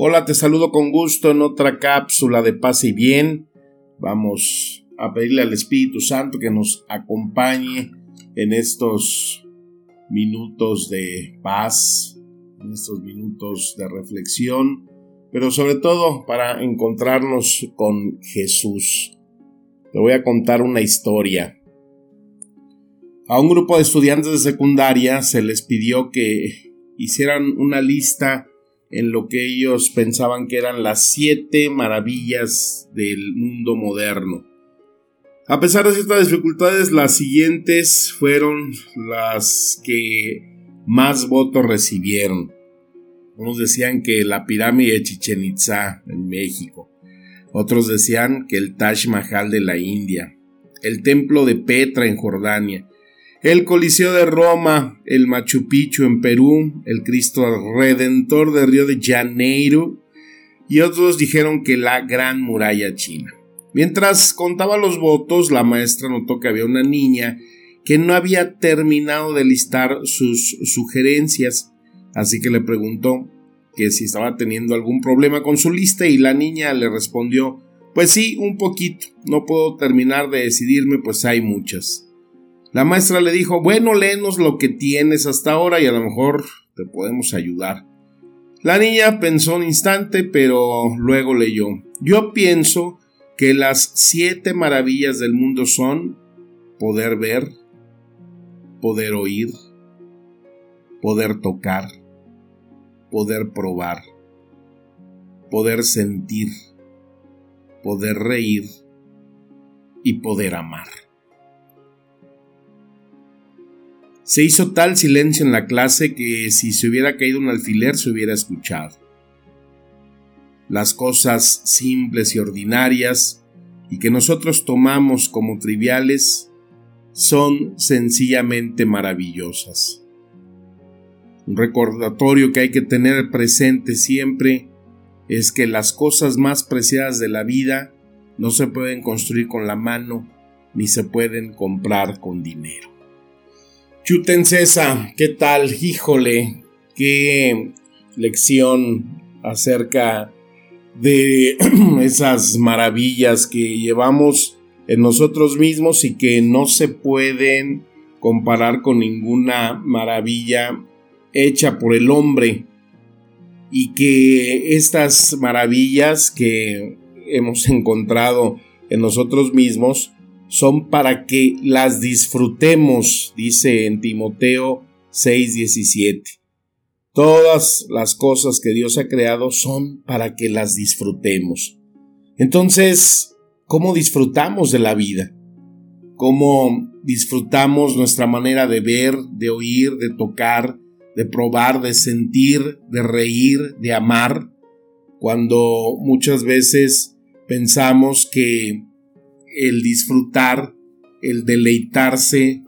Hola, te saludo con gusto en otra cápsula de paz y bien. Vamos a pedirle al Espíritu Santo que nos acompañe en estos minutos de paz, en estos minutos de reflexión, pero sobre todo para encontrarnos con Jesús. Te voy a contar una historia. A un grupo de estudiantes de secundaria se les pidió que hicieran una lista en lo que ellos pensaban que eran las siete maravillas del mundo moderno. A pesar de ciertas dificultades, las siguientes fueron las que más votos recibieron. Unos decían que la pirámide de Chichen Itza en México. Otros decían que el Taj Mahal de la India. El templo de Petra en Jordania el Coliseo de Roma, el Machu Picchu en Perú, el Cristo Redentor de Río de Janeiro y otros dijeron que la Gran Muralla China. Mientras contaba los votos, la maestra notó que había una niña que no había terminado de listar sus sugerencias, así que le preguntó que si estaba teniendo algún problema con su lista y la niña le respondió pues sí, un poquito, no puedo terminar de decidirme pues hay muchas. La maestra le dijo, bueno, léenos lo que tienes hasta ahora y a lo mejor te podemos ayudar. La niña pensó un instante, pero luego leyó. Yo pienso que las siete maravillas del mundo son poder ver, poder oír, poder tocar, poder probar, poder sentir, poder reír y poder amar. Se hizo tal silencio en la clase que si se hubiera caído un alfiler se hubiera escuchado. Las cosas simples y ordinarias y que nosotros tomamos como triviales son sencillamente maravillosas. Un recordatorio que hay que tener presente siempre es que las cosas más preciadas de la vida no se pueden construir con la mano ni se pueden comprar con dinero. Chutencesa, ¿qué tal? Híjole, qué lección acerca de esas maravillas que llevamos en nosotros mismos y que no se pueden comparar con ninguna maravilla hecha por el hombre y que estas maravillas que hemos encontrado en nosotros mismos son para que las disfrutemos, dice en Timoteo 6:17. Todas las cosas que Dios ha creado son para que las disfrutemos. Entonces, ¿cómo disfrutamos de la vida? ¿Cómo disfrutamos nuestra manera de ver, de oír, de tocar, de probar, de sentir, de reír, de amar? Cuando muchas veces pensamos que el disfrutar, el deleitarse,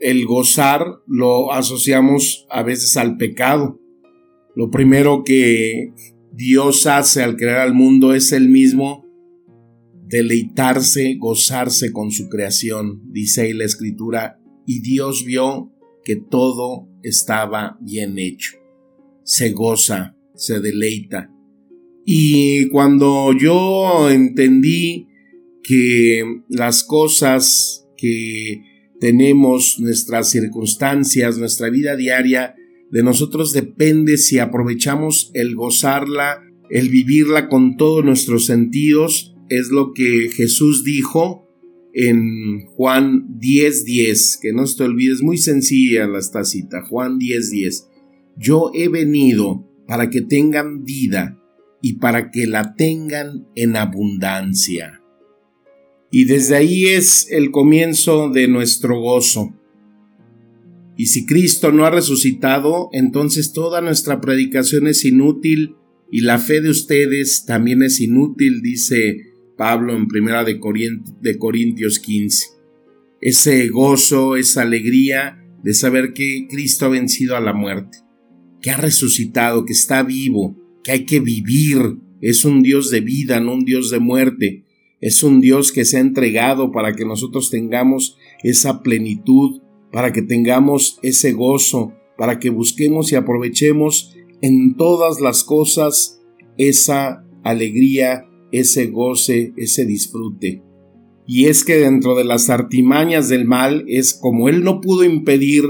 el gozar, lo asociamos a veces al pecado. Lo primero que Dios hace al crear al mundo es el mismo deleitarse, gozarse con su creación, dice ahí la escritura, y Dios vio que todo estaba bien hecho. Se goza, se deleita. Y cuando yo entendí que las cosas que tenemos, nuestras circunstancias, nuestra vida diaria, de nosotros depende si aprovechamos el gozarla, el vivirla con todos nuestros sentidos, es lo que Jesús dijo en Juan 10:10, que no te olvides, muy sencilla la esta cita, Juan 10:10. Yo he venido para que tengan vida y para que la tengan en abundancia. Y desde ahí es el comienzo de nuestro gozo. Y si Cristo no ha resucitado, entonces toda nuestra predicación es inútil y la fe de ustedes también es inútil, dice Pablo en primera de, Corintios 15. Ese gozo, esa alegría de saber que Cristo ha vencido a la muerte, que ha resucitado, que está vivo, que hay que vivir. Es un Dios de vida, no un Dios de muerte. Es un Dios que se ha entregado para que nosotros tengamos esa plenitud, para que tengamos ese gozo, para que busquemos y aprovechemos en todas las cosas esa alegría, ese goce, ese disfrute. Y es que dentro de las artimañas del mal es como Él no pudo impedir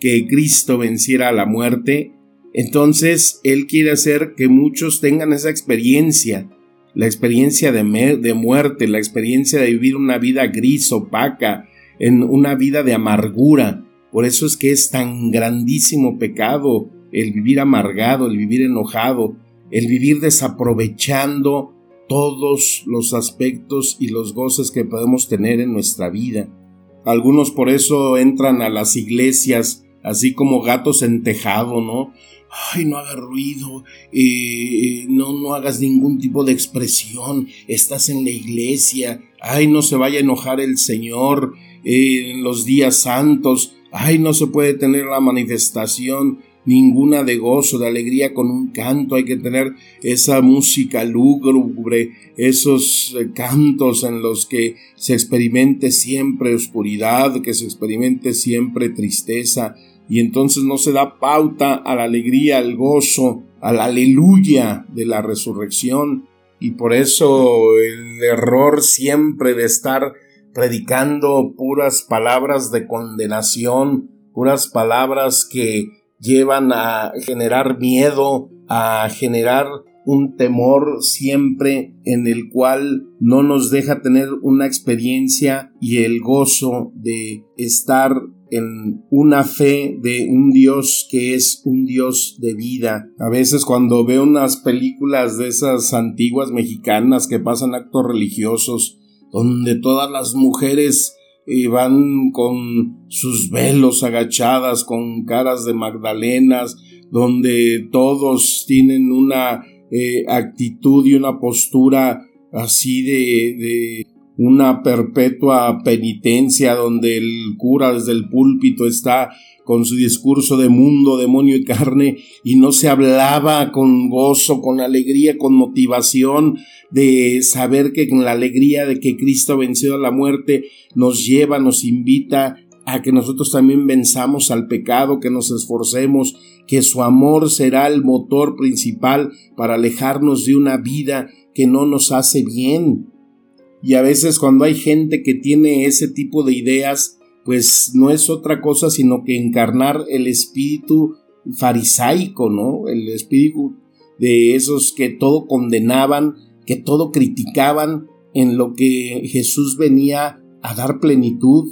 que Cristo venciera a la muerte, entonces Él quiere hacer que muchos tengan esa experiencia, la experiencia de, de muerte, la experiencia de vivir una vida gris, opaca, en una vida de amargura. Por eso es que es tan grandísimo pecado el vivir amargado, el vivir enojado, el vivir desaprovechando todos los aspectos y los goces que podemos tener en nuestra vida. Algunos por eso entran a las iglesias así como gatos en tejado, ¿no? Ay, no hagas ruido, eh, no, no hagas ningún tipo de expresión, estás en la iglesia, ay, no se vaya a enojar el Señor eh, en los días santos, ay, no se puede tener la manifestación ninguna de gozo, de alegría con un canto, hay que tener esa música lúgubre, esos eh, cantos en los que se experimente siempre oscuridad, que se experimente siempre tristeza, y entonces no se da pauta a la alegría, al gozo, al aleluya de la resurrección. Y por eso el error siempre de estar predicando puras palabras de condenación, puras palabras que llevan a generar miedo, a generar un temor siempre en el cual no nos deja tener una experiencia y el gozo de estar en una fe de un Dios que es un Dios de vida. A veces cuando veo unas películas de esas antiguas mexicanas que pasan actos religiosos, donde todas las mujeres eh, van con sus velos agachadas, con caras de magdalenas, donde todos tienen una eh, actitud y una postura así de, de una perpetua penitencia donde el cura desde el púlpito está con su discurso de mundo, demonio y carne, y no se hablaba con gozo, con alegría, con motivación de saber que con la alegría de que Cristo vencido a la muerte nos lleva, nos invita a que nosotros también venzamos al pecado, que nos esforcemos, que su amor será el motor principal para alejarnos de una vida que no nos hace bien, y a veces cuando hay gente que tiene ese tipo de ideas, pues no es otra cosa sino que encarnar el espíritu farisaico, ¿no? El espíritu de esos que todo condenaban, que todo criticaban en lo que Jesús venía a dar plenitud.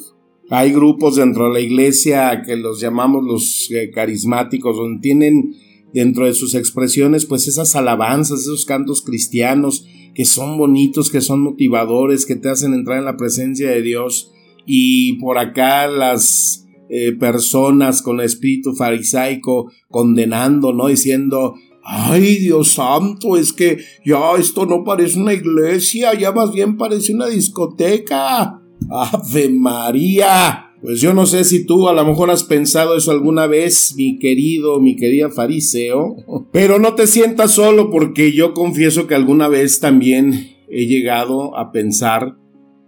Hay grupos dentro de la iglesia que los llamamos los eh, carismáticos, donde tienen dentro de sus expresiones pues esas alabanzas, esos cantos cristianos, que son bonitos, que son motivadores, que te hacen entrar en la presencia de Dios. Y por acá las eh, personas con espíritu farisaico condenando, ¿no? Diciendo, ay Dios santo, es que ya esto no parece una iglesia, ya más bien parece una discoteca. Ave María. Pues yo no sé si tú a lo mejor has pensado eso alguna vez, mi querido, mi querida fariseo, pero no te sientas solo porque yo confieso que alguna vez también he llegado a pensar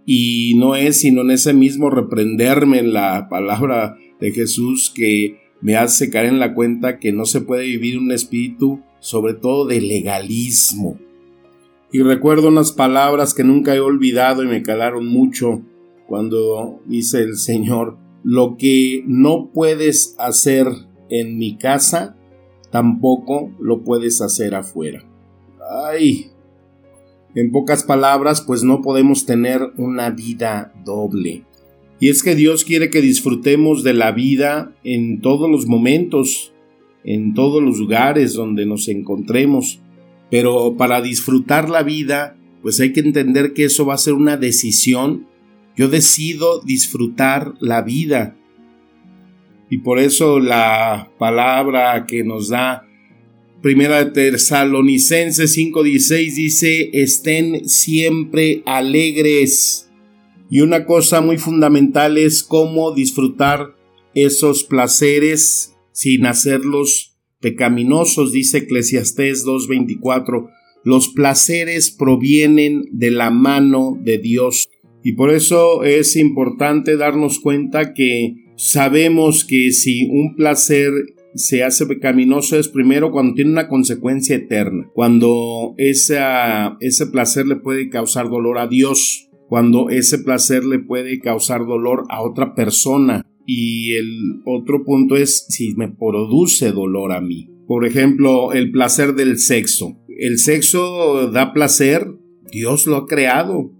y no es sino en ese mismo reprenderme en la palabra de Jesús que me hace caer en la cuenta que no se puede vivir un espíritu sobre todo de legalismo. Y recuerdo unas palabras que nunca he olvidado y me calaron mucho cuando dice el Señor, lo que no puedes hacer en mi casa, tampoco lo puedes hacer afuera. Ay, en pocas palabras, pues no podemos tener una vida doble. Y es que Dios quiere que disfrutemos de la vida en todos los momentos, en todos los lugares donde nos encontremos. Pero para disfrutar la vida, pues hay que entender que eso va a ser una decisión yo decido disfrutar la vida. Y por eso la palabra que nos da Primera de Tesalonicenses 5:16 dice, estén siempre alegres. Y una cosa muy fundamental es cómo disfrutar esos placeres sin hacerlos pecaminosos, dice Eclesiastés 2:24. Los placeres provienen de la mano de Dios. Y por eso es importante darnos cuenta que sabemos que si un placer se hace pecaminoso es primero cuando tiene una consecuencia eterna, cuando ese placer le puede causar dolor a Dios, cuando ese placer le puede causar dolor a otra persona. Y el otro punto es si me produce dolor a mí. Por ejemplo, el placer del sexo. El sexo da placer, Dios lo ha creado.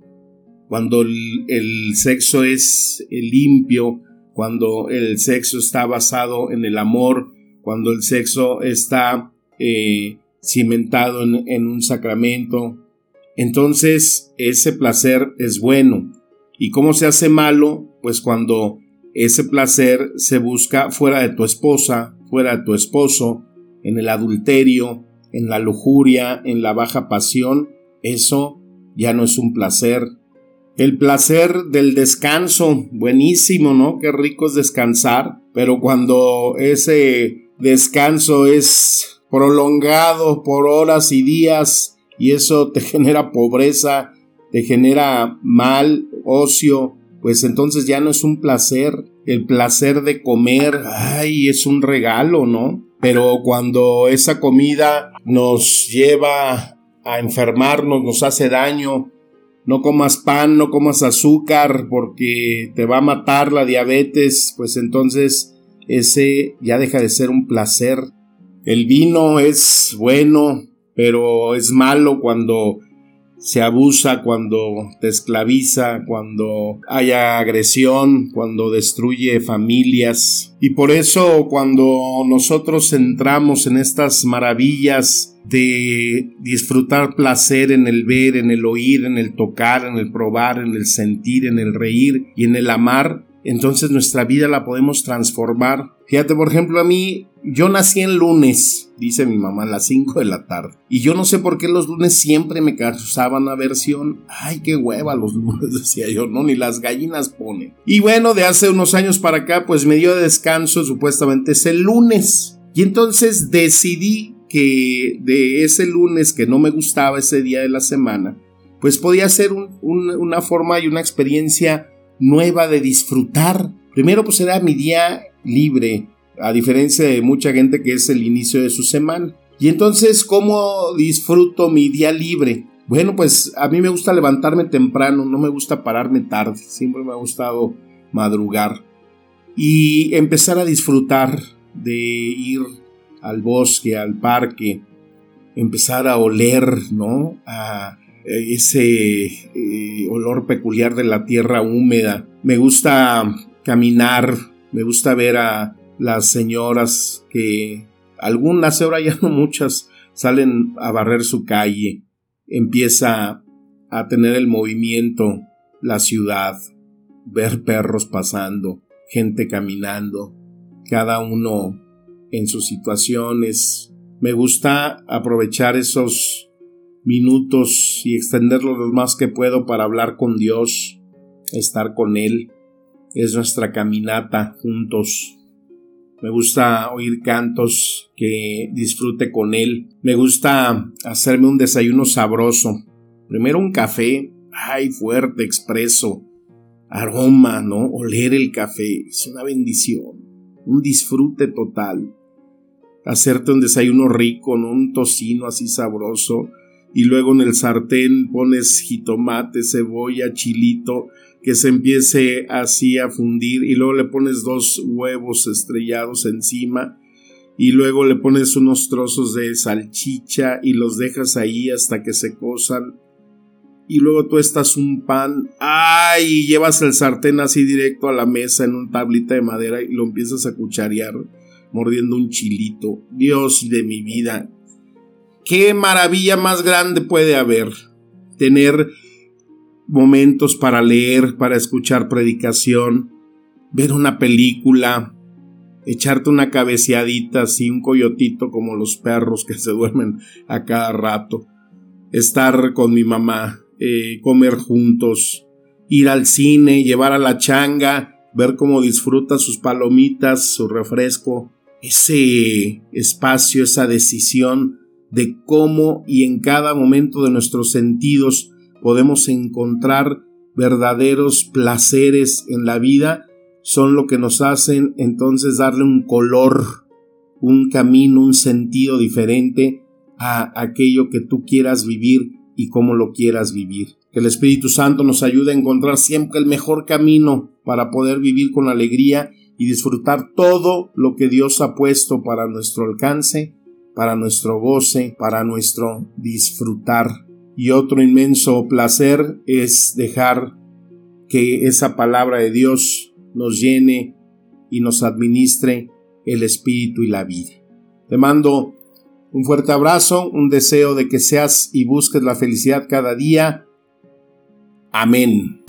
Cuando el, sexo es limpio, cuando el sexo está basado en el amor, cuando el sexo está eh, cimentado en, en un sacramento, entonces ese placer es bueno. ¿Y cómo se hace malo? Pues cuando ese placer se busca fuera de tu esposa, fuera de tu esposo, en el adulterio, en la lujuria, en la baja pasión, eso ya no es un placer. El placer del descanso, buenísimo, ¿no? Qué rico es descansar, pero cuando ese descanso es prolongado por horas y días y eso te genera pobreza, te genera mal, ocio, pues entonces ya no es un placer. El placer de comer, ay, es un regalo, ¿no? Pero cuando esa comida nos lleva a enfermarnos, nos hace daño, no comas pan, no comas azúcar porque te va a matar la diabetes, pues entonces ese ya deja de ser un placer. El vino es bueno, pero es malo cuando se abusa, cuando te esclaviza, cuando haya agresión, cuando destruye familias. Y por eso cuando nosotros entramos en estas maravillas de disfrutar placer en el ver, en el oír, en el tocar, en el probar, en el sentir, en el reír y en el amar, entonces nuestra vida la podemos transformar. Fíjate, por ejemplo, a mí, yo nací en lunes, dice mi mamá, a las 5 de la tarde. Y yo no sé por qué los lunes siempre me causaban aversión. Ay, qué hueva los lunes, decía yo, no, ni las gallinas ponen. Y bueno, de hace unos años para acá, pues me dio de descanso, supuestamente es el lunes. Y entonces decidí que de ese lunes que no me gustaba ese día de la semana, pues podía ser una forma y una experiencia nueva de disfrutar. Primero pues era mi día libre, a diferencia de mucha gente que es el inicio de su semana. Y entonces, ¿cómo disfruto mi día libre? Bueno, pues a mí me gusta levantarme temprano, no me gusta pararme tarde, siempre me ha gustado madrugar y empezar a disfrutar de ir al bosque, al parque, empezar a oler, ¿no? A ese eh, olor peculiar de la tierra húmeda. Me gusta caminar, me gusta ver a las señoras que algunas, ahora ya no muchas, salen a barrer su calle. Empieza a tener el movimiento la ciudad, ver perros pasando, gente caminando, cada uno en sus situaciones. Me gusta aprovechar esos minutos y extenderlos lo más que puedo para hablar con Dios, estar con Él. Es nuestra caminata juntos. Me gusta oír cantos que disfrute con Él. Me gusta hacerme un desayuno sabroso. Primero un café, ay, fuerte, expreso, aroma, ¿no? Oler el café, es una bendición, un disfrute total. Hacerte un desayuno rico, ¿no? Un tocino así sabroso, y luego en el sartén pones jitomate, cebolla, chilito, que se empiece así a fundir y luego le pones dos huevos estrellados encima y luego le pones unos trozos de salchicha y los dejas ahí hasta que se cosan y luego tú estás un pan, ay, y llevas el sartén así directo a la mesa en un tablita de madera y lo empiezas a cucharear mordiendo un chilito. Dios de mi vida, ¿Qué maravilla más grande puede haber? Tener momentos para leer, para escuchar predicación, ver una película, echarte una cabeceadita así, un coyotito como los perros que se duermen a cada rato, estar con mi mamá, eh, comer juntos, ir al cine, llevar a la changa, ver cómo disfruta sus palomitas, su refresco, ese espacio, esa decisión de cómo y en cada momento de nuestros sentidos podemos encontrar verdaderos placeres en la vida, son lo que nos hacen entonces darle un color, un camino, un sentido diferente a aquello que tú quieras vivir y cómo lo quieras vivir. Que el Espíritu Santo nos ayude a encontrar siempre el mejor camino para poder vivir con alegría y disfrutar todo lo que Dios ha puesto para nuestro alcance, para nuestro goce, para nuestro disfrutar. Y otro inmenso placer es dejar que esa palabra de Dios nos llene y nos administre el espíritu y la vida. Te mando un fuerte abrazo, un deseo de que seas y busques la felicidad cada día. Amén.